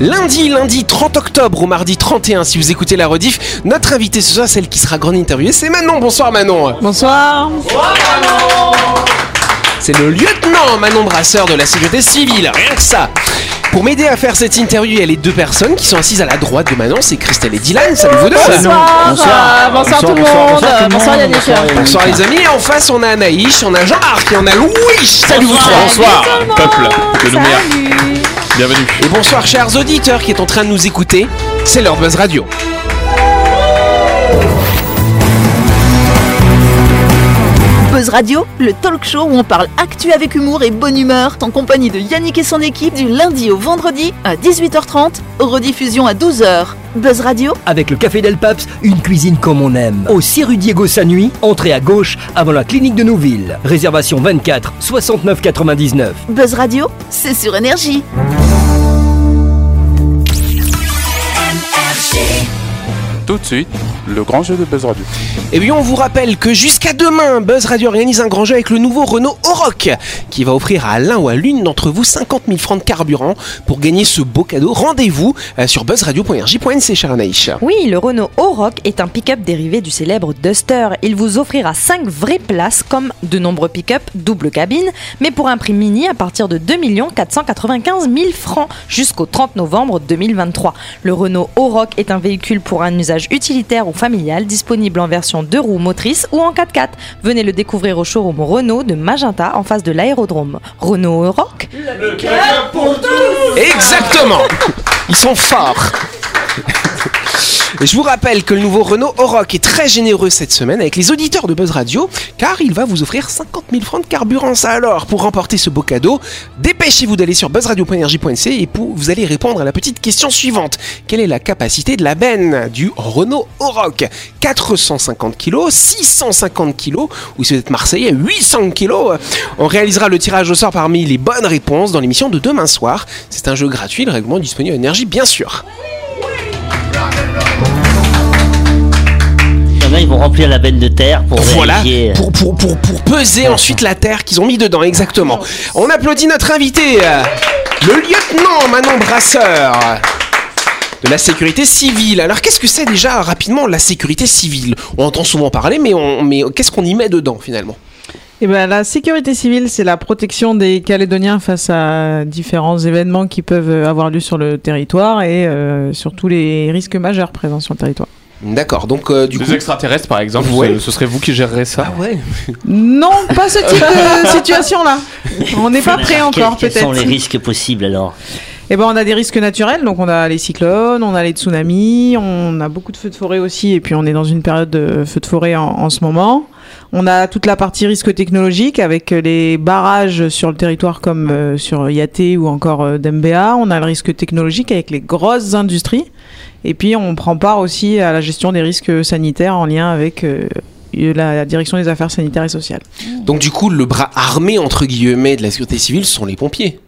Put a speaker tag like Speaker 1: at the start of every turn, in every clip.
Speaker 1: Lundi, lundi 30 octobre au mardi 31, si vous écoutez la rediff, notre invitée ce soir, celle qui sera grande interviewée, c'est Manon. Bonsoir Manon.
Speaker 2: Bonsoir.
Speaker 1: C'est le lieutenant Manon Brasseur de la sécurité civile, rien que ça. Pour m'aider à faire cette interview, il y a les deux personnes qui sont assises à la droite de Manon, c'est Christelle et Dylan. Salut vous deux.
Speaker 2: Bonsoir. Bonsoir. Bonsoir, tout le monde. Bonsoir Yannick.
Speaker 1: Bonsoir les amis. Et en face, on a Anaïs, on a Jean-Marc et on a Louis. Salut vous trois.
Speaker 3: Bonsoir, peuple de lumière. Bienvenue.
Speaker 1: Et bonsoir chers auditeurs qui est en train de nous écouter. C'est leur Buzz Radio.
Speaker 4: Buzz Radio, le talk show où on parle actu avec humour et bonne humeur, en compagnie de Yannick et son équipe du lundi au vendredi à 18h30, rediffusion à 12h. Buzz Radio,
Speaker 5: Avec le Café Del Paps, une cuisine comme on aime. Au 6 rue Diego Sanui, entrée à gauche avant la clinique de Nouville. Réservation 24 69 99.
Speaker 4: Buzz Radio, c'est sur énergie.
Speaker 3: Tout de suite, le grand jeu de Buzz Radio.
Speaker 1: Et bien on vous rappelle que jusqu'à demain, Buzz Radio organise un grand jeu avec le nouveau Renault Oroch qui va offrir à l'un ou à l'une d'entre vous 50 000 francs de carburant pour gagner ce beau cadeau. Rendez-vous euh, sur buzzradio.rj.nc, cher Anaïs.
Speaker 6: Oui, le Renault Oroch est un pick-up dérivé du célèbre Duster. Il vous offrira 5 vraies places comme de nombreux pick-up double cabine, mais pour un prix mini à partir de 2 495 000 francs jusqu'au 30 novembre 2023. Le Renault Oroch est un véhicule pour un usage utilitaire ou familial disponible en version 2 roues motrices ou en 4x4. Venez le découvrir au showroom Renault de Magenta en face de l'aérodrome. Renault Oroch
Speaker 1: Exactement Ils sont forts je vous rappelle que le nouveau Renault Oroch est très généreux cette semaine avec les auditeurs de Buzz Radio car il va vous offrir 50 000 francs de carburant. Alors, pour remporter ce beau cadeau, dépêchez-vous d'aller sur buzzradio.energie.nc et vous allez répondre à la petite question suivante. Quelle est la capacité de la benne du Renault Oroch 450 kg, 650 kg ou si vous êtes marseillais, 800 kg On réalisera le tirage au sort parmi les bonnes réponses dans l'émission de demain soir. C'est un jeu gratuit, le règlement disponible à Énergie bien sûr.
Speaker 7: Ils vont remplir la benne de terre pour
Speaker 1: Voilà,
Speaker 7: vérifier.
Speaker 1: pour, pour, pour, pour peser ensuite la terre qu'ils ont mis dedans, exactement. On applaudit notre invité, euh, le lieutenant Manon Brasseur de la sécurité civile. Alors qu'est-ce que c'est déjà rapidement la sécurité civile? On entend souvent parler, mais, on, mais qu'est-ce qu'on y met dedans finalement?
Speaker 2: Eh ben, la sécurité civile, c'est la protection des Calédoniens face à différents événements qui peuvent avoir lieu sur le territoire et euh, sur tous les risques majeurs présents sur le territoire.
Speaker 1: D'accord, donc euh, du
Speaker 3: Des
Speaker 1: coup...
Speaker 3: extraterrestres, par exemple,
Speaker 1: Ouais.
Speaker 3: ce, ce serait vous qui gérerez ça?
Speaker 1: Ah ouais
Speaker 2: Non, pas ce type de situation-là. On n'est pas prêt encore,
Speaker 7: Quels sont les
Speaker 2: peut-être.
Speaker 7: risques possibles alors?
Speaker 2: Eh ben, on a des risques naturels, donc on a les cyclones, on a les tsunamis, on a beaucoup de feux de forêt aussi, et puis on est dans une période de feux de forêt en, en ce moment. On a toute la partie risque technologique avec les barrages sur le territoire comme euh, sur Yaté ou encore euh, d'MBA. On a le risque technologique avec les grosses industries. Et puis on prend part aussi à la gestion des risques sanitaires en lien avec euh, la direction des affaires sanitaires et sociales.
Speaker 1: Donc du coup, le bras armé, entre guillemets, de la sécurité civile, sont les pompiers.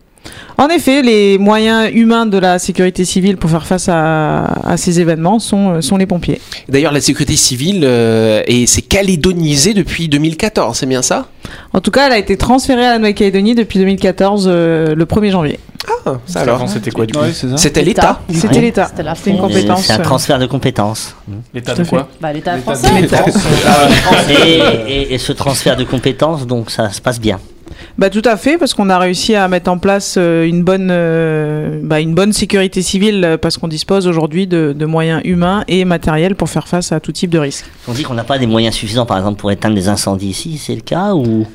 Speaker 2: En effet, les moyens humains de la sécurité civile pour faire face à, à ces événements sont, euh, sont les pompiers.
Speaker 1: D'ailleurs, la sécurité civile euh, s'est calédonisée depuis 2014, c'est bien ça?
Speaker 2: En tout cas, elle a été transférée à la Nouvelle-Calédonie depuis 2014 euh, le 1er janvier.
Speaker 1: Ah, ça alors.
Speaker 3: C'était quoi du coup?
Speaker 1: C'était l'État.
Speaker 2: C'était l'État.
Speaker 8: C'était
Speaker 2: une compétence.
Speaker 7: C'est un
Speaker 2: euh,
Speaker 7: transfert de compétences.
Speaker 3: L'état de quoi?
Speaker 8: Bah, l'État français.
Speaker 3: de France.
Speaker 7: et, et- et ce transfert de compétences, donc ça se passe bien.
Speaker 2: Bah tout à fait, parce qu'on a réussi à mettre en place euh, une bonne, euh, bah, une bonne sécurité civile, euh, parce qu'on dispose aujourd'hui de, de moyens humains et matériels pour faire face à tout type de risque.
Speaker 7: On dit qu'on n'a pas des moyens suffisants, par exemple, pour éteindre des incendies ici, c'est le cas ou?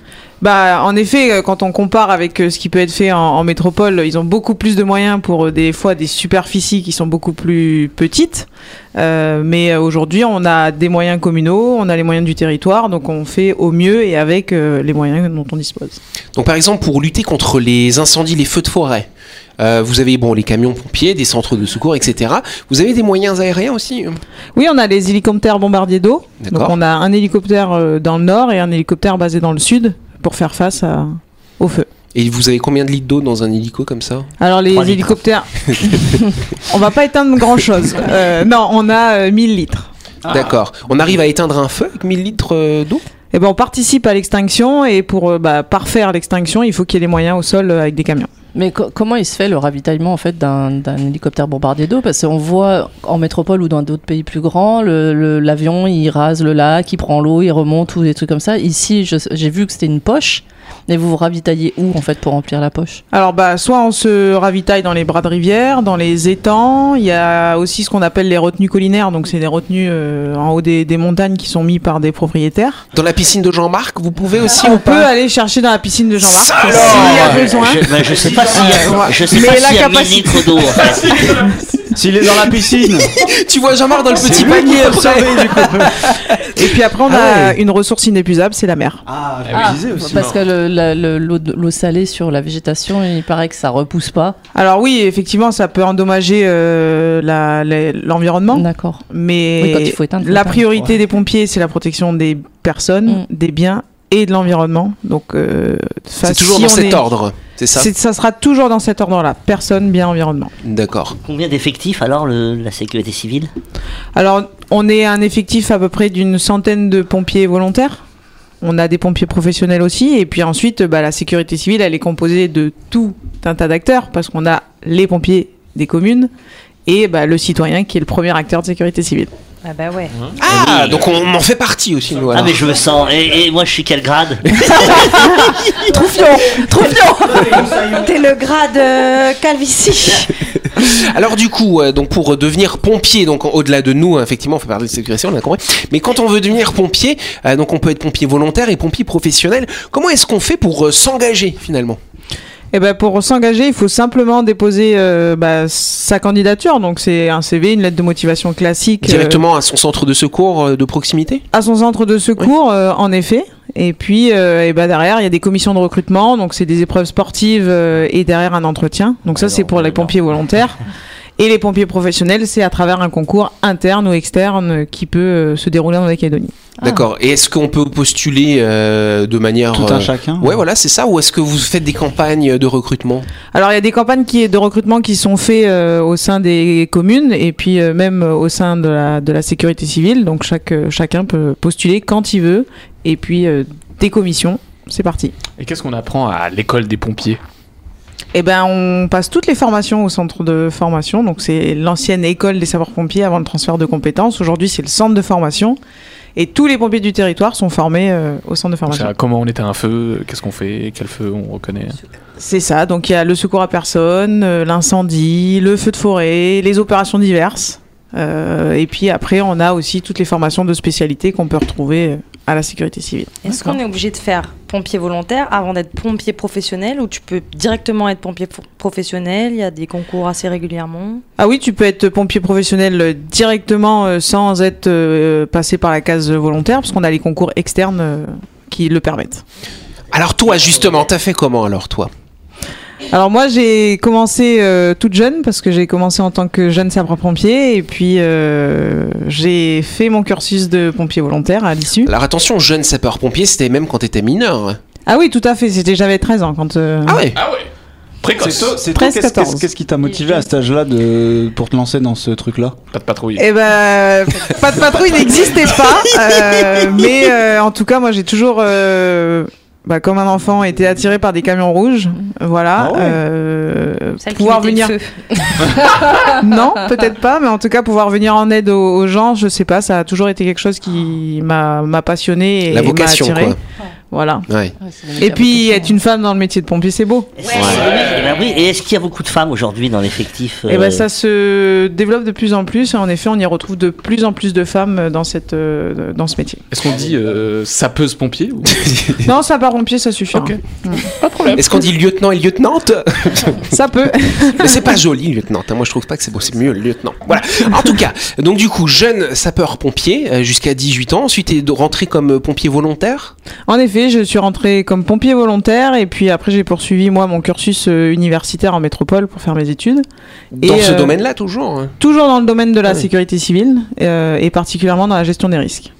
Speaker 2: Bah, en effet, euh, quand on compare avec euh, ce qui peut être fait en, en métropole, ils ont beaucoup plus de moyens pour euh, des fois des superficies qui sont beaucoup plus petites. Euh, mais aujourd'hui, on a des moyens communaux, on a les moyens du territoire, donc on fait au mieux et avec euh, les moyens dont on dispose.
Speaker 1: Donc par exemple, pour lutter contre les incendies, les feux de forêt, euh, vous avez bon les camions pompiers, des centres de secours, etc. Vous avez des moyens aériens aussi
Speaker 2: Oui, on a les hélicoptères bombardiers d'eau. Donc on a un hélicoptère dans le nord et un hélicoptère basé dans le sud pour faire face à, au feu.
Speaker 1: Et vous avez combien de litres d'eau dans un hélico comme ça?
Speaker 2: Alors les hélicoptères, on va pas éteindre grand chose. non, on a euh, 1000 litres.
Speaker 1: D'accord. On arrive à éteindre un feu avec 1000 litres euh, d'eau?
Speaker 2: Et ben on participe à l'extinction et pour euh, bah, parfaire l'extinction, il faut qu'il y ait les moyens au sol euh, avec des camions.
Speaker 8: Mais co- comment il se fait le ravitaillement en fait d'un hélicoptère bombardier d'eau? Parce qu'on voit en métropole ou dans d'autres pays plus grands, l'avion il rase le lac, il prend l'eau, il remonte ou des trucs comme ça. Ici, j'ai vu que c'était une poche. Et vous vous ravitaillez où en fait pour remplir la poche?
Speaker 2: Alors bah soit on se ravitaille dans les bras de rivière, dans les étangs. Il y a aussi ce qu'on appelle les retenues collinaires, donc c'est des retenues euh, en haut des, des montagnes qui sont mis par des propriétaires.
Speaker 1: Dans la piscine de Jean-Marc, vous pouvez aussi
Speaker 2: On
Speaker 1: ou
Speaker 2: peut
Speaker 1: pas
Speaker 2: aller chercher dans la piscine de Jean-Marc s'il
Speaker 1: alors
Speaker 2: y a besoin.
Speaker 7: Je, ben, je sais pas si
Speaker 2: Ouais.
Speaker 7: je sais
Speaker 2: Mais
Speaker 7: pas s'il y a 1000
Speaker 2: capacité-
Speaker 7: d'eau en fait.
Speaker 9: S'il est dans la piscine.
Speaker 1: Tu vois Jean-Marc dans le petit panier.
Speaker 2: Et puis après on a
Speaker 9: Ah ouais.
Speaker 2: une ressource inépuisable, c'est la mer.
Speaker 9: Ah, je
Speaker 8: Ah,
Speaker 9: disais aussi.
Speaker 8: Parce que le- l'eau salée sur la végétation, il paraît que ça repousse pas.
Speaker 2: Alors oui, effectivement, ça peut endommager euh, l'environnement,
Speaker 8: D'accord.
Speaker 2: mais
Speaker 8: Oui, quand il faut éteindre,
Speaker 2: la priorité
Speaker 9: Ouais.
Speaker 2: des pompiers, c'est la protection des personnes,
Speaker 8: Mm.
Speaker 2: des biens et de l'environnement. Donc, euh,
Speaker 1: C'est toujours
Speaker 2: si
Speaker 1: dans cet
Speaker 2: est-
Speaker 1: ordre, c'est ça
Speaker 2: Ça sera toujours dans cet ordre-là. Personne, bien, environnement.
Speaker 1: D'accord.
Speaker 7: Combien d'effectifs alors le- la sécurité civile?
Speaker 2: Alors, on est un effectif à peu près d'une centaine de pompiers volontaires. On a des pompiers professionnels aussi. Et puis ensuite, bah, la sécurité civile, elle est composée de tout un tas d'acteurs parce qu'on a les pompiers des communes et bah, le citoyen qui est le premier acteur de sécurité civile.
Speaker 6: Ah bah ouais.
Speaker 1: Ah,
Speaker 7: Oui.
Speaker 1: donc on en fait partie aussi, nous.
Speaker 7: Ah mais je me sens. Et, et moi je suis quel grade?
Speaker 6: T'es le grade euh, calvitie.
Speaker 1: Alors du coup, euh, donc pour devenir pompier, donc au-delà de nous, hein, effectivement, on fait partie de sécurité, on a compris. Mais quand on veut devenir pompier, euh, donc on peut être pompier volontaire et pompier professionnel. Comment est-ce qu'on fait pour s'engager finalement?
Speaker 2: Et ben pour s'engager, il faut simplement déposer euh, bah, sa candidature. Donc c'est un CV, une lettre de motivation classique. euh,
Speaker 1: Directement à son centre de secours euh, de proximité?
Speaker 2: à son centre de secours, euh, en effet. Et puis, euh, et ben derrière, il y a des commissions de recrutement, donc c'est des épreuves sportives euh, et derrière un entretien. Donc ça, c'est pour les pompiers volontaires. Et les pompiers professionnels, c'est à travers un concours interne ou externe euh, qui peut euh, se dérouler en Calédonie.
Speaker 1: D'accord. Et est-ce qu'on peut postuler euh, de manière
Speaker 9: Tout
Speaker 1: euh,
Speaker 9: un chacun.
Speaker 1: Ouais, voilà, c'est ça. Ou est-ce que vous faites des campagnes de recrutement?
Speaker 2: Alors, il y a des campagnes qui, de recrutement qui sont faites euh, au sein des communes et puis euh, même euh, au sein de la, de la sécurité civile. Donc, chaque, euh, chacun peut postuler quand il veut. Et puis, euh, des commissions, c'est parti.
Speaker 3: Et qu'est-ce qu'on apprend à l'école des pompiers?
Speaker 2: Eh ben, on passe toutes les formations au centre de formation. Donc, c'est l'ancienne école des sapeurs-pompiers avant le transfert de compétences. Aujourd'hui, c'est le centre de formation. Et tous les pompiers du territoire sont formés euh, au centre de formation.
Speaker 3: Comment on éteint un feu Qu'est-ce qu'on fait Quel feu on reconnaît
Speaker 2: C'est ça. Donc, il y a le secours à personne, euh, l'incendie, le feu de forêt, les opérations diverses. Euh, et puis après, on a aussi toutes les formations de spécialité qu'on peut retrouver à la sécurité civile.
Speaker 6: Est-ce qu'on est obligé de faire pompier volontaire avant d'être pompier professionnel ou tu peux directement être pompier professionnel? Il y a des concours assez régulièrement.
Speaker 2: Ah oui, tu peux être pompier professionnel euh, directement euh, sans être euh, passé par la case volontaire, parce qu'on a les concours externes euh, qui le permettent.
Speaker 1: Alors toi, justement, t'as fait comment alors toi?
Speaker 2: Alors moi, j'ai commencé euh, toute jeune, parce que j'ai commencé en tant que jeune sapeur-pompier, et puis euh, j'ai fait mon cursus de pompier volontaire à l'issue.
Speaker 1: Alors attention, jeune sapeur-pompier, c'était même quand t'étais mineur.
Speaker 2: Ah oui, tout à fait, c'était j'avais 13 ans quand... euh,
Speaker 1: Ah ouais
Speaker 3: Ah ouais
Speaker 9: C'est
Speaker 3: Précoce
Speaker 9: toi, c'est qu'est-ce,
Speaker 2: 14.
Speaker 9: qu'est-ce- qu'est-ce qui t'a motivé à cet âge-là de, pour te lancer dans ce truc-là?
Speaker 3: Pas de patrouille.
Speaker 2: Eh ben, pas de patrouille n'existait pas, euh, mais euh, en tout cas, moi, j'ai toujours, euh, bah, comme un enfant, été attiré par des camions rouges, voilà.
Speaker 9: Ah ouais.
Speaker 2: euh, pouvoir venir, non, peut-être pas, mais en tout cas, pouvoir venir en aide aux, aux gens, je sais pas, ça a toujours été quelque chose qui m'a passionné et
Speaker 1: La
Speaker 2: m'a
Speaker 1: vocation,
Speaker 2: attiré.
Speaker 1: quoi.
Speaker 2: Voilà.
Speaker 1: Ouais.
Speaker 2: Et puis, être une femme dans le métier de pompier, c'est beau.
Speaker 7: Est-ce- oui, eh ben. Et est-ce qu'il y a beaucoup de femmes aujourd'hui dans l'effectif
Speaker 2: Et
Speaker 7: euh,
Speaker 2: ben ça se développe de plus en plus. Et en effet, on y retrouve de plus en plus de femmes dans cette euh, dans ce métier.
Speaker 3: Est-ce qu'on dit euh, sapeuse pompier ou...
Speaker 2: Non, ça part pompier, ça suffit. Hein.
Speaker 3: Pas de problème.
Speaker 1: Est-ce qu'on dit lieutenant et lieutenante?
Speaker 2: Ça peut.
Speaker 1: Mais c'est pas joli, lieutenant. hein. Moi, je trouve pas que c'est beau. C'est mieux, lieutenant. Voilà. En tout cas, donc du coup, jeune sapeur-pompier euh, jusqu'à 18 ans. Ensuite, est rentré comme euh, pompier volontaire?
Speaker 2: En effet, je suis rentrée comme pompier volontaire et puis après j'ai poursuivi moi mon cursus euh, universitaire en métropole pour faire mes études.
Speaker 1: Dans
Speaker 2: Et,
Speaker 1: ce
Speaker 2: euh,
Speaker 1: domaine-là, toujours. hein.
Speaker 2: Toujours dans le domaine de la
Speaker 1: Ah oui.
Speaker 2: sécurité civile euh, et particulièrement dans la gestion des risques.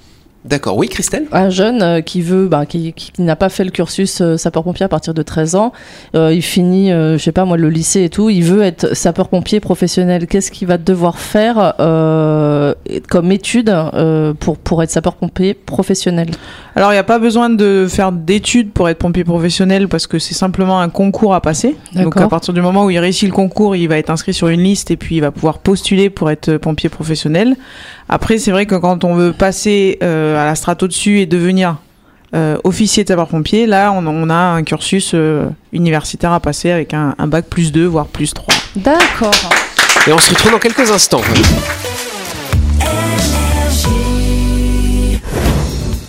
Speaker 1: D'accord, oui, Christelle?
Speaker 8: Un jeune euh, qui veut, bah, qui, qui n'a pas fait le cursus euh, sapeur-pompier à partir de 13 ans, euh, il finit, euh, je sais pas moi, le lycée et tout, il veut être sapeur-pompier professionnel. Qu'est-ce qu'il va devoir faire euh, comme étude euh, pour, pour être sapeur-pompier professionnel?
Speaker 2: Alors, il n'y a pas besoin de faire d'études pour être pompier professionnel parce que c'est simplement un concours à passer. Donc, à partir du moment où il réussit le concours, il va être inscrit sur une liste et puis il va pouvoir postuler pour être pompier professionnel. Après, c'est vrai que quand on veut passer euh, à la strate au-dessus et devenir euh, officier de sapeur-pompier, là, on, on a un cursus euh, universitaire à passer avec un, un bac plus 2, voire plus 3.
Speaker 8: D'accord.
Speaker 1: Et on se retrouve dans quelques instants.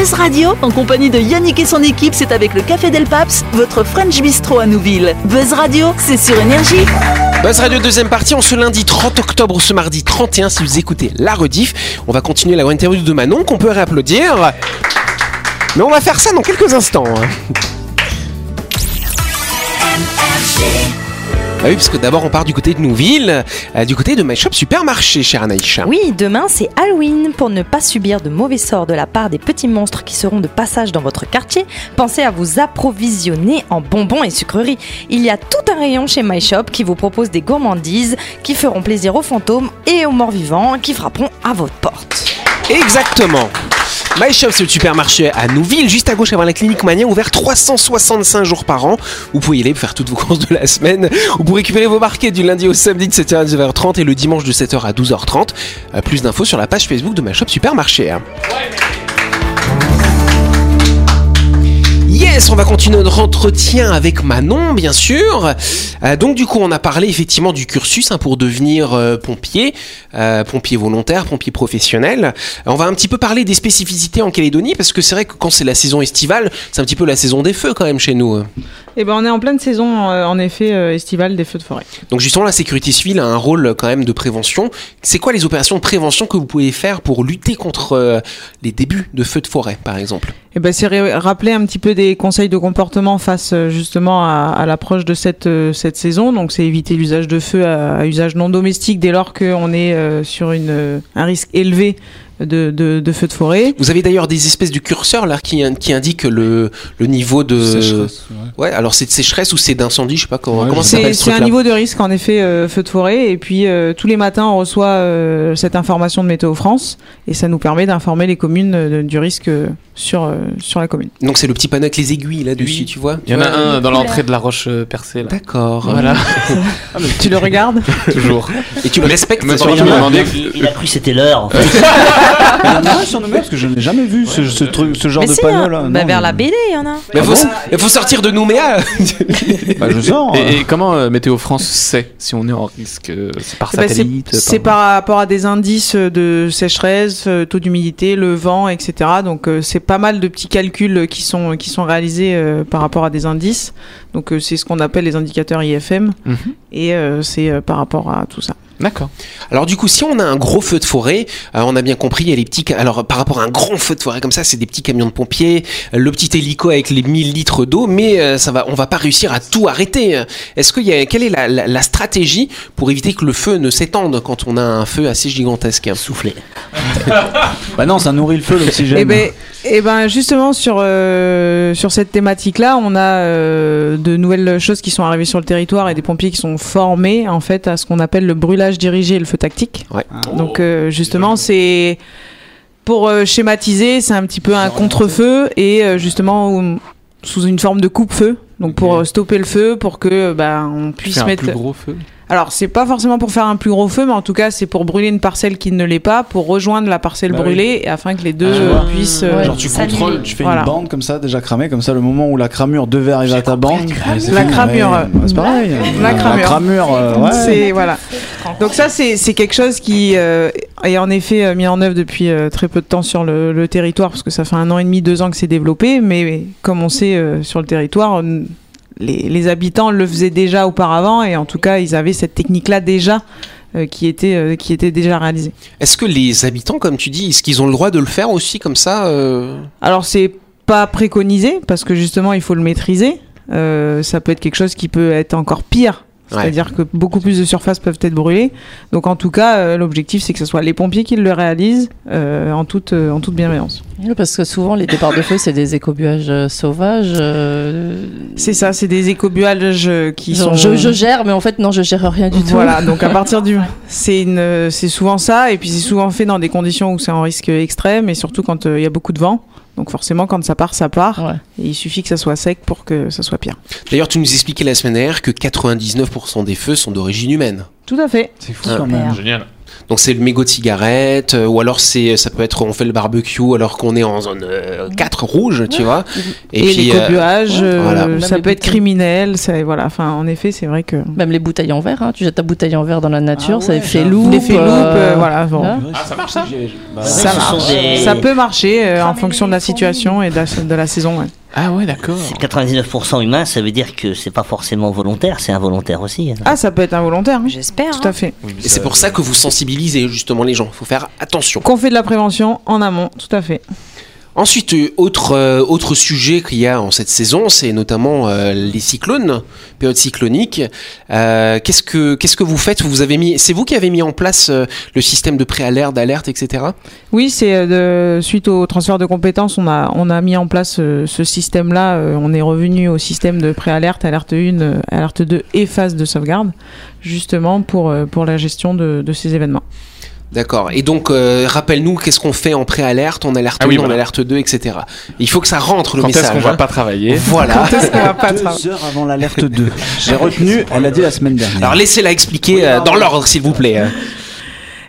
Speaker 4: Buzz Radio, en compagnie de Yannick et son équipe, c'est avec le Café Del Paps, votre French Bistro à Nouville. Buzz Radio, c'est sur Énergie.
Speaker 1: Buzz Radio deuxième partie, on ce lundi 30 octobre ou ce mardi 31 si vous écoutez la rediff. On va continuer la grande interview de Manon qu'on peut réapplaudir. Mais on va faire ça dans quelques instants. hein. Ah oui, parce que d'abord on part du côté de Nouville, euh, du côté de My Shop Supermarché, cher Anaïcha.
Speaker 6: Oui, demain c'est Halloween. Pour ne pas subir de mauvais sorts de la part des petits monstres qui seront de passage dans votre quartier, pensez à vous approvisionner en bonbons et sucreries. Il y a tout un rayon chez My Shop qui vous propose des gourmandises qui feront plaisir aux fantômes et aux morts vivants qui frapperont à votre porte.
Speaker 1: Exactement. My Shop, c'est le supermarché à Nouville, juste à gauche avant la clinique Mania, ouvert 365 jours par an. Vous pouvez y aller pour faire toutes vos courses de la semaine ou pour récupérer vos marquets du lundi au samedi de 7h à 19h30 et le dimanche de 7h à 12h30. Euh, plus d'infos sur la page Facebook de My Shop Supermarché. Yes, on va continuer notre entretien avec Manon, bien sûr. Euh, donc du coup, on a parlé effectivement du cursus hein, pour devenir euh, pompier, euh, pompier volontaire, pompier professionnel. On va un petit peu parler des spécificités en Calédonie parce que c'est vrai que quand c'est la saison estivale, c'est un petit peu la saison des feux quand même chez nous.
Speaker 2: Et ben, on est en pleine saison, en effet, estivale des feux de forêt.
Speaker 1: Donc justement, la sécurité civile a un rôle quand même de prévention. C'est quoi les opérations de prévention que vous pouvez faire pour lutter contre les débuts de feux de forêt, par exemple?
Speaker 2: Eh ben, c'est rappeler un petit peu des conseils de comportement face euh, justement à, à l'approche de cette, euh, cette saison. Donc, c'est éviter l'usage de feu à, à usage non domestique dès lors qu'on est euh, sur une, un risque élevé de, de, de feu de forêt.
Speaker 1: Vous avez d'ailleurs des espèces de curseurs là qui, qui indiquent le, le niveau de
Speaker 9: Sécheresse,
Speaker 1: ouais. alors c'est de sécheresse ou c'est d'incendie, je sais pas comment,
Speaker 9: Ouais,
Speaker 1: comment ça
Speaker 2: C'est
Speaker 1: s'appelle ce
Speaker 2: c'est un niveau de risque en effet euh, feu de forêt et puis euh, tous les matins on reçoit euh, cette information de Météo France et ça nous permet d'informer les communes euh, du risque euh, sur, euh, sur la commune.
Speaker 1: Donc c'est le petit panneau avec les aiguilles là dessus,
Speaker 3: Oui.
Speaker 1: tu vois
Speaker 3: Il y en a
Speaker 1: Ouais.
Speaker 3: un dans l'entrée de la roche euh, percée. Là.
Speaker 1: D'accord.
Speaker 3: Voilà,
Speaker 2: Tu le regardes
Speaker 3: toujours.
Speaker 1: Et tu le respectes
Speaker 7: Il, il a cru que c'était l'heure. En fait.
Speaker 9: Il y en a un sur nous parce que je n'ai jamais vu ce, ce truc, ce genre
Speaker 6: Mais
Speaker 9: de
Speaker 6: si,
Speaker 9: panneau
Speaker 6: hein.
Speaker 9: là.
Speaker 6: Bah,
Speaker 9: Non,
Speaker 6: vers
Speaker 9: mais-
Speaker 6: la BD, il y en a.
Speaker 1: Mais
Speaker 9: Ah
Speaker 1: faut,
Speaker 9: bon
Speaker 1: il faut sortir de Nouméa.
Speaker 9: Bah, je sors.
Speaker 3: Et, et comment euh, Météo France sait si on est en risque euh, C'est par
Speaker 2: Eh ben, c'est-
Speaker 3: satellite
Speaker 2: C'est par rapport à des indices de sécheresse, taux d'humidité, le vent, etc. Donc c'est pas mal de petits calculs qui sont, qui sont réalisés euh, par rapport à des indices. Donc euh, c'est ce qu'on appelle les indicateurs IFM
Speaker 3: Mhm.
Speaker 2: et euh, c'est euh, par rapport à tout ça.
Speaker 3: D'accord.
Speaker 1: Alors du coup, si on a un gros feu de forêt, euh, on a bien compris, il y a les petits. Alors par rapport à un grand feu de forêt comme ça, c'est des petits camions de pompiers, le petit hélico avec les 1000 litres d'eau, mais euh, ça va, on va pas réussir à tout arrêter. Est-ce qu'il y a quelle est la, la- la stratégie pour éviter que le feu ne s'étende quand on a un feu assez gigantesque?
Speaker 7: Soufflé.
Speaker 9: Bah non, ça nourrit le feu, l'oxygène.
Speaker 2: Et ben, eh ben justement sur euh, sur cette thématique-là, on a euh, de nouvelles choses qui sont arrivées sur le territoire et des pompiers qui sont formés en fait à ce qu'on appelle le brûlage dirigé et le feu tactique.
Speaker 1: Ouais.
Speaker 2: Donc euh, justement, c'est pour euh, schématiser, c'est un petit peu un contre-feu et euh, justement sous une forme de coupe-feu. Donc pour euh, stopper le feu, pour que bah, on puisse
Speaker 3: Faire un
Speaker 2: mettre.
Speaker 3: plus gros feu.
Speaker 2: Alors c'est pas forcément pour faire un plus gros feu, mais en tout cas c'est pour brûler une parcelle qui ne l'est pas, pour rejoindre la parcelle
Speaker 9: Bah oui.
Speaker 2: brûlée, et afin que les deux
Speaker 9: Ah,
Speaker 2: puissent. euh,
Speaker 9: Genre tu contrôles, tu fais
Speaker 2: Voilà.
Speaker 9: une bande comme ça déjà cramée, comme ça le moment où la cramure devait arriver à ta bande.
Speaker 2: La cramure,
Speaker 9: Ouais, c'est pareil.
Speaker 2: la cramure.
Speaker 9: cramure, euh, ouais.
Speaker 2: C'est voilà. Donc ça c'est c'est quelque chose qui euh, est en effet mis en œuvre depuis euh, très peu de temps sur le, le territoire parce que ça fait un an et demi, deux ans que c'est développé, mais comme on sait euh, sur le territoire, on- les, les habitants le faisaient déjà auparavant et en tout cas ils avaient cette technique-là déjà euh, qui était euh, qui était déjà réalisée.
Speaker 1: Est-ce que les habitants, comme tu dis, est-ce qu'ils ont le droit de le faire aussi comme ça euh
Speaker 2: Alors c'est pas préconisé parce que justement il faut le maîtriser. Euh, ça peut être quelque chose qui peut être encore pire.
Speaker 1: Ouais.
Speaker 2: C'est-à-dire que beaucoup plus de surfaces peuvent être brûlées. Donc en tout cas, euh, l'objectif c'est que ce soit les pompiers qui le réalisent euh, en toute euh, en toute bienveillance.
Speaker 8: Parce que souvent, les départs de feu, c'est des écobuages euh, sauvages. euh,
Speaker 2: C'est ça, c'est des écobuages qui
Speaker 8: genre,
Speaker 2: sont.
Speaker 8: je, je gère, mais en fait, non, je gère rien du tout.
Speaker 2: Voilà, donc à partir du, c'est une, c'est souvent ça, et puis c'est souvent fait dans des conditions où c'est en risque extrême, et surtout quand euh, il y a beaucoup de vent. Donc forcément, quand ça part, ça part.
Speaker 8: Ouais.
Speaker 2: Et il suffit que ça soit sec pour que ça soit pire.
Speaker 1: D'ailleurs, tu nous expliquais la semaine dernière que 99% des feux sont d'origine humaine.
Speaker 2: Tout à fait.
Speaker 9: C'est fou
Speaker 1: Ah.
Speaker 9: quand même.
Speaker 3: Génial.
Speaker 1: Donc c'est le mégot de cigarette, euh, ou alors c'est, ça peut être on fait le barbecue alors qu'on est en zone euh, 4 rouge, tu vois.
Speaker 2: Et,
Speaker 1: puis,
Speaker 2: les
Speaker 1: euh,
Speaker 2: cobuages, euh,
Speaker 1: voilà.
Speaker 8: Même
Speaker 2: ça peut être criminel. Ça, voilà. Enfin, en effet, c'est vrai que.
Speaker 8: Même les bouteilles en verre, hein. tu jettes ta bouteille en verre dans la nature,
Speaker 9: Ah
Speaker 8: ça
Speaker 9: ouais,
Speaker 8: fait loup.
Speaker 2: Euh, voilà. Bon.
Speaker 3: Ah, ça marche ça
Speaker 9: Bah,
Speaker 2: Ça
Speaker 7: ce sont
Speaker 2: marche.
Speaker 7: des-
Speaker 2: Ça peut marcher euh, en fonction de la situation et de la, de la saison.
Speaker 3: Ah ouais, d'accord.
Speaker 7: C'est 99% humain, ça veut dire que c'est pas forcément volontaire, c'est involontaire aussi.
Speaker 2: Ah, ça peut être involontaire.
Speaker 6: J'espère.
Speaker 2: Tout à fait.
Speaker 1: Et c'est pour ça que vous sensibilisez justement les gens. Il faut faire attention.
Speaker 2: Qu'on fait de la prévention en amont, tout à fait.
Speaker 1: Ensuite, euh, autre, euh, autre sujet qu'il y a en cette saison, c'est notamment euh, les cyclones, période cyclonique. Qu'est-ce que qu'est-ce que vous faites? Vous avez mis, c'est vous qui avez mis en place le système de préalerte, d'alerte, etc.
Speaker 2: Oui, c'est suite au transfert de compétences, on a, on a mis en place ce système-là. on est revenu au système de préalerte, alerte 1, euh, alerte 2 et phase de sauvegarde, justement pour, pour la gestion de, de ces événements.
Speaker 1: D'accord. Et donc, euh, rappelle-nous qu'est-ce qu'on fait en préalerte, en alerte
Speaker 3: Ah oui,
Speaker 1: 1, en
Speaker 3: voilà.
Speaker 1: alerte 2, etc. Il faut que ça rentre le
Speaker 3: Quand est-ce
Speaker 1: message.
Speaker 3: qu'on va
Speaker 1: hein.
Speaker 3: pas travailler
Speaker 1: Voilà.
Speaker 2: Est-ce qu'on va pas tra-
Speaker 9: Deux heures avant l'alerte 2. J'ai retenu, elle a dit la semaine dernière.
Speaker 1: Alors laissez-la expliquer euh, dans l'ordre, s'il vous plaît. hein.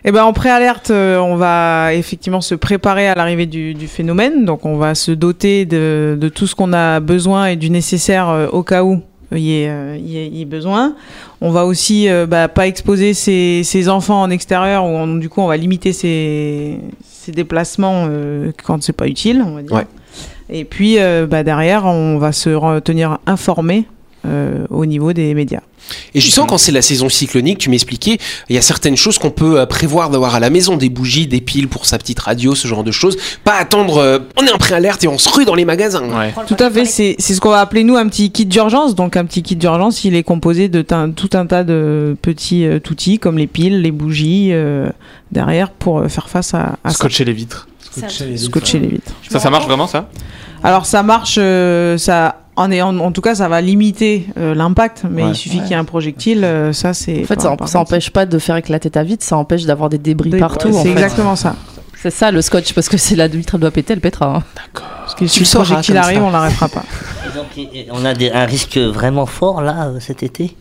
Speaker 2: Eh ben, en préalerte, euh, on va effectivement se préparer à l'arrivée du, du phénomène. Donc, on va se doter de, de tout ce qu'on a besoin et du nécessaire euh, au cas où y, ait, euh, il y ait- il y ait besoin. On va aussi euh, bah, pas exposer ses, ses enfants en extérieur, où on- du coup, on va limiter ses, ses déplacements euh, quand c'est pas utile, on va dire.
Speaker 1: Ouais.
Speaker 2: Et puis, euh, bah, derrière, on va se tenir informé euh, au niveau des médias.
Speaker 1: Et justement, quand c'est la saison cyclonique, tu m'expliquais, il y a certaines choses qu'on peut euh, prévoir d'avoir à la maison, des bougies, des piles pour sa petite radio, ce genre de choses. Pas attendre, euh, on est en préalerte et on se rue dans les magasins.
Speaker 3: Ouais.
Speaker 2: Tout à fait, c'est c'est ce qu'on va appeler nous un petit kit d'urgence. Donc un petit kit d'urgence, il est composé de tout un tas de petits euh, outils comme les piles, les bougies euh, derrière pour euh, faire face à, à ça.
Speaker 3: Scotcher les vitres.
Speaker 2: Scotcher les vitres.
Speaker 3: Ça, ça marche vraiment ça?
Speaker 2: Alors ça marche, euh, ça en, est, en, en tout cas ça va limiter euh, l'impact, mais
Speaker 9: Ouais.
Speaker 2: il suffit
Speaker 8: Ouais.
Speaker 2: qu'il y ait un projectile, euh, ça c'est.
Speaker 8: En fait,
Speaker 2: par-
Speaker 8: ça,
Speaker 2: par
Speaker 8: ça
Speaker 2: contre,
Speaker 8: empêche pas de faire éclater ta vitre, ça empêche d'avoir des débris
Speaker 2: c'est-
Speaker 8: partout.
Speaker 2: C'est exactement ça.
Speaker 8: C'est ça le scotch, parce que si la vitre doit péter, elle pètera. hein.
Speaker 2: Parce que
Speaker 1: Tu
Speaker 2: si
Speaker 1: le
Speaker 2: projectile arrive,
Speaker 1: ça.
Speaker 2: on l'arrêtera pas.
Speaker 7: Et donc, on a des- un risque vraiment fort là euh, cet été?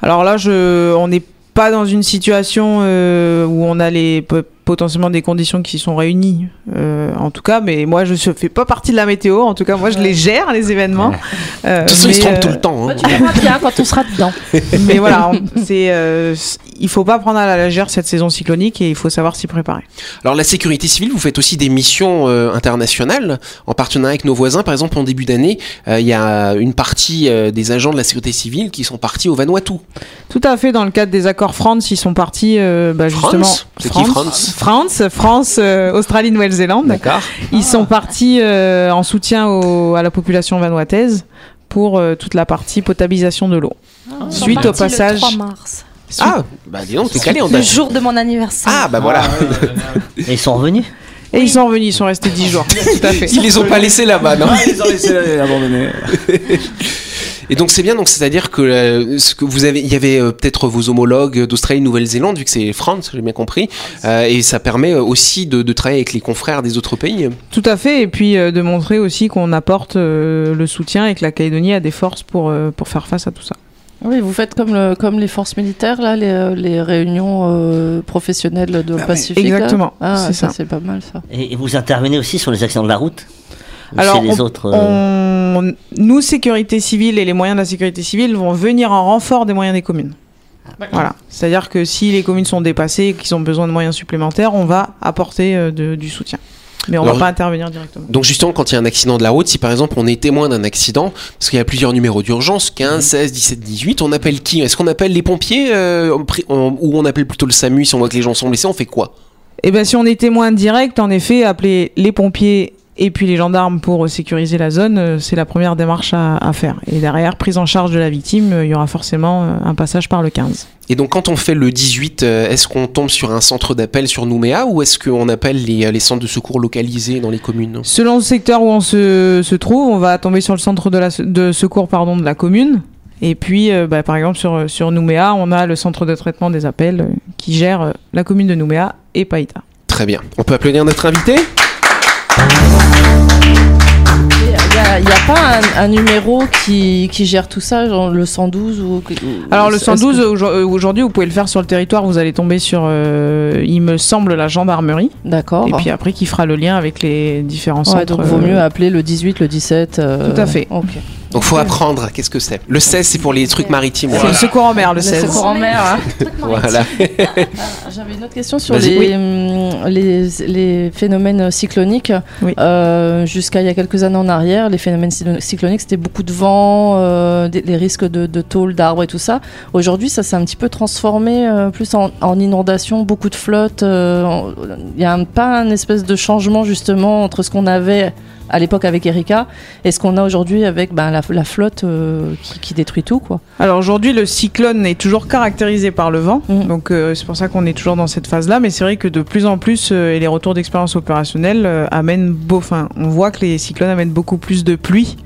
Speaker 2: Alors là, je, on n'est pas dans une situation euh, où on a les potentiellement des conditions qui sont réunies. euh, en tout cas, mais moi, je ne fais pas partie de la météo. En tout cas, moi, je les gère les événements. Euh,
Speaker 1: De toute façon, ils se trompent
Speaker 2: euh,
Speaker 1: tout le temps. hein.
Speaker 8: Tu verras bien quand on sera dedans.
Speaker 2: mais voilà, on- c'est, euh, il faut pas prendre à la légère cette saison cyclonique et il faut savoir s'y préparer.
Speaker 1: Alors la sécurité civile, vous faites aussi des missions euh, internationales en partenariat avec nos voisins. Par exemple, en début d'année, euh, il y a une partie euh, des agents de la sécurité civile qui sont partis au Vanuatu.
Speaker 2: Tout à fait, dans le cadre des accords France, ils sont partis euh, bah,
Speaker 1: France?
Speaker 2: justement.
Speaker 1: C'est qui France?
Speaker 2: France, France, euh, Australie, Nouvelle-Zélande.
Speaker 1: D'accord.
Speaker 2: Ils sont partis euh, en soutien au- à la population vanuataise pour euh, toute la partie potabilisation de l'eau. Suite au passage.
Speaker 6: Le 3 mars.
Speaker 2: suite-
Speaker 1: Ah, bah dis donc, t'es calé en
Speaker 6: Le jour de mon anniversaire.
Speaker 1: Ah, bah voilà.
Speaker 7: Et ils sont revenus?
Speaker 2: Et ils sont revenus, ils sont restés 10 jours. Tout à fait.
Speaker 1: Ils les ont pas laissés là-bas, non?
Speaker 9: Ah, ils ont laissé abandonner.
Speaker 1: Et donc c'est bien, donc c'est-à-dire que euh, ce que vous avez, il y avait euh, peut-être vos homologues d'Australie, Nouvelle-Zélande, vu que c'est France, j'ai bien compris, euh, et ça permet aussi de, de travailler avec les confrères des autres pays.
Speaker 2: Tout à fait. Et puis euh, de montrer aussi qu'on apporte euh, le soutien et que la Calédonie a des forces pour, euh, pour faire face à tout ça.
Speaker 8: Oui, vous faites comme, le, comme les forces militaires, là, les, les réunions euh, professionnelles de
Speaker 2: Ah
Speaker 8: Pacifique.
Speaker 2: exactement,
Speaker 8: Ah,
Speaker 2: c'est
Speaker 8: ça,
Speaker 2: ça.
Speaker 8: c'est pas mal, ça.
Speaker 7: Et, et vous intervenez aussi sur les accidents de la route? Ou
Speaker 2: Alors,
Speaker 7: c'est les
Speaker 2: on-
Speaker 7: autres euh,
Speaker 2: On- nous, sécurité civile et les moyens de la sécurité civile vont venir en renfort des moyens des communes. Voilà. C'est-à-dire que si les communes sont dépassées et qu'ils ont besoin de moyens supplémentaires, on va apporter euh, de- du soutien. Mais on
Speaker 1: Alors,
Speaker 2: va pas intervenir directement.
Speaker 1: Donc justement, quand il y a un accident de la route, si par exemple on est témoin d'un accident, parce qu'il y a plusieurs numéros d'urgence, 15, 16, 17, 18, on appelle qui? Est-ce qu'on appelle les pompiers euh, ou on appelle plutôt le SAMU si on voit que les gens sont blessés On fait quoi?
Speaker 2: Et ben si on est témoin direct, en effet, appeler les pompiers et puis les gendarmes pour sécuriser la zone, euh, c'est la première démarche à, à faire. Et derrière, prise en charge de la victime, euh, il y aura forcément euh, un passage par le 15.
Speaker 1: Et donc quand on fait le 18, euh, est-ce qu'on tombe sur un centre d'appel sur Nouméa ou est-ce qu'on appelle les, les centres de secours localisés dans les communes?
Speaker 2: Selon le secteur où on se, se trouve, on va tomber sur le centre de, la, de secours pardon, de la commune. Et puis, euh, bah, par exemple, sur, sur Nouméa, on a le centre de traitement des appels qui gère la commune de Nouméa et Païta.
Speaker 1: Très bien. On peut applaudir notre invité?
Speaker 8: N'y a, pas un, un numéro qui, qui gère tout ça, genre le 112 ou. ou-
Speaker 2: Alors le
Speaker 8: est-ce
Speaker 2: 112
Speaker 8: que-
Speaker 2: aujourd- euh, aujourd'hui vous pouvez le faire sur le territoire, vous allez tomber sur euh, il me semble la gendarmerie
Speaker 8: D'accord.
Speaker 2: et puis après qui fera le lien avec les différents
Speaker 8: Ouais,
Speaker 2: centres.
Speaker 8: donc vaut
Speaker 2: euh,
Speaker 8: mieux appeler le 18, le 17. euh,
Speaker 2: Tout à fait.
Speaker 8: ok.
Speaker 1: Donc faut apprendre. Qu'est-ce que c'est Le 16, c'est pour les trucs maritimes.
Speaker 2: C'est le secours en mer le 16.
Speaker 8: secours en mer. hein.
Speaker 1: Voilà.
Speaker 8: J'avais une autre question sur
Speaker 1: Vas-y.
Speaker 8: les,
Speaker 1: Oui.
Speaker 8: hum, les, les phénomènes cycloniques.
Speaker 2: Oui.
Speaker 8: Euh, Jusqu'à il y a quelques années en arrière, les phénomènes cyclo- cycloniques, c'était beaucoup de vent, euh, des- les risques de, de tôles, d'arbres et tout ça. Aujourd'hui, ça s'est un petit peu transformé euh, plus en, en inondation, beaucoup de flottes. euh, Il n'y a un- pas un espèce de changement justement entre ce qu'on avait à l'époque avec Erika et ce qu'on a aujourd'hui avec ben, la, la flotte euh, qui, qui détruit tout. quoi.
Speaker 2: Alors aujourd'hui le cyclone est toujours caractérisé par le vent, donc euh, c'est pour ça qu'on est toujours dans cette phase-là. Mais c'est vrai que de plus en plus euh, et les retours d'expérience opérationnelle amènent beau, enfin on voit que les cyclones amènent beaucoup plus de pluie.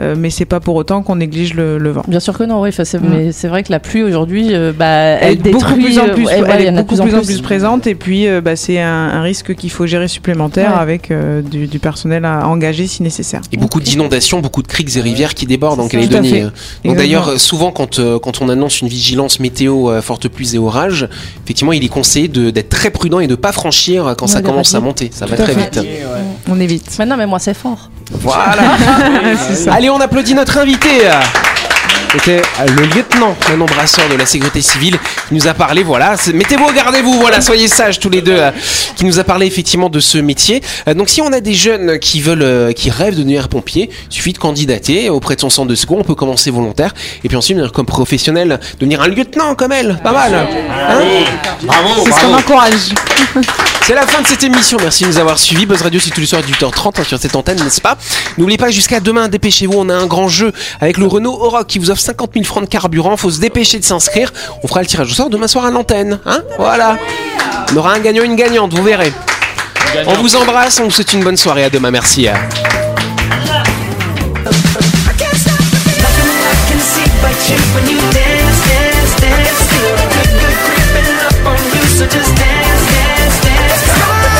Speaker 2: Euh, mais c'est pas pour autant qu'on néglige le, le vent.
Speaker 8: Bien sûr que non, oui.
Speaker 2: Mm.
Speaker 8: Mais c'est vrai que la pluie aujourd'hui, euh, bah,
Speaker 2: elle, beaucoup
Speaker 8: détruit.
Speaker 2: plus en
Speaker 8: euh,
Speaker 2: plus,
Speaker 8: ouais, ouais,
Speaker 2: elle
Speaker 8: y
Speaker 2: est
Speaker 8: en a de
Speaker 2: beaucoup plus en plus présente et puis euh, bah, c'est un, un risque qu'il faut gérer supplémentaire
Speaker 8: Ouais.
Speaker 2: avec euh, du, du personnel à engager si nécessaire.
Speaker 1: Et beaucoup d'inondations, beaucoup de criques et rivières qui débordent en.
Speaker 2: Tout à
Speaker 1: Calédonie. Donc d'ailleurs, souvent quand, euh, quand on annonce une vigilance météo euh, forte pluie et orage, effectivement, il est conseillé de- d'être très prudent et de pas franchir quand
Speaker 8: Ouais,
Speaker 1: ça commence à monter. Ça
Speaker 8: Tout
Speaker 1: va très
Speaker 8: fait.
Speaker 1: vite.
Speaker 2: On évite.
Speaker 8: Maintenant, mais moi, c'est fort.
Speaker 1: Voilà.
Speaker 2: C'est
Speaker 1: on applaudit notre invité. C'était euh, le lieutenant, un embrasseur de la sécurité civile, qui nous a parlé, voilà, mettez-vous au gardez-vous, voilà, soyez sages tous les deux, euh, qui nous a parlé effectivement de ce métier. Euh, donc si on a des jeunes qui veulent, euh, qui rêvent de devenir pompier, il suffit de candidater auprès de son centre de secours, on peut commencer volontaire, et puis ensuite devenir comme professionnel, devenir un lieutenant comme elle, pas mal. Hein
Speaker 7: Bravo,
Speaker 2: C'est ce qu'on encourage.
Speaker 1: C'est la fin de cette émission. Merci de nous avoir suivis. Buzz Radio, c'est tous les soirs à 18h30 hein, sur cette antenne, n'est-ce pas? N'oubliez pas, jusqu'à demain, dépêchez-vous. On a un grand jeu avec le Renault Oroch qui vous offre 50 000 francs de carburant. Faut se dépêcher de s'inscrire. On fera le tirage au sort demain soir à l'antenne. Hein voilà. On aura un gagnant, une gagnante, vous verrez. On vous embrasse, on vous souhaite une bonne soirée. À demain, merci.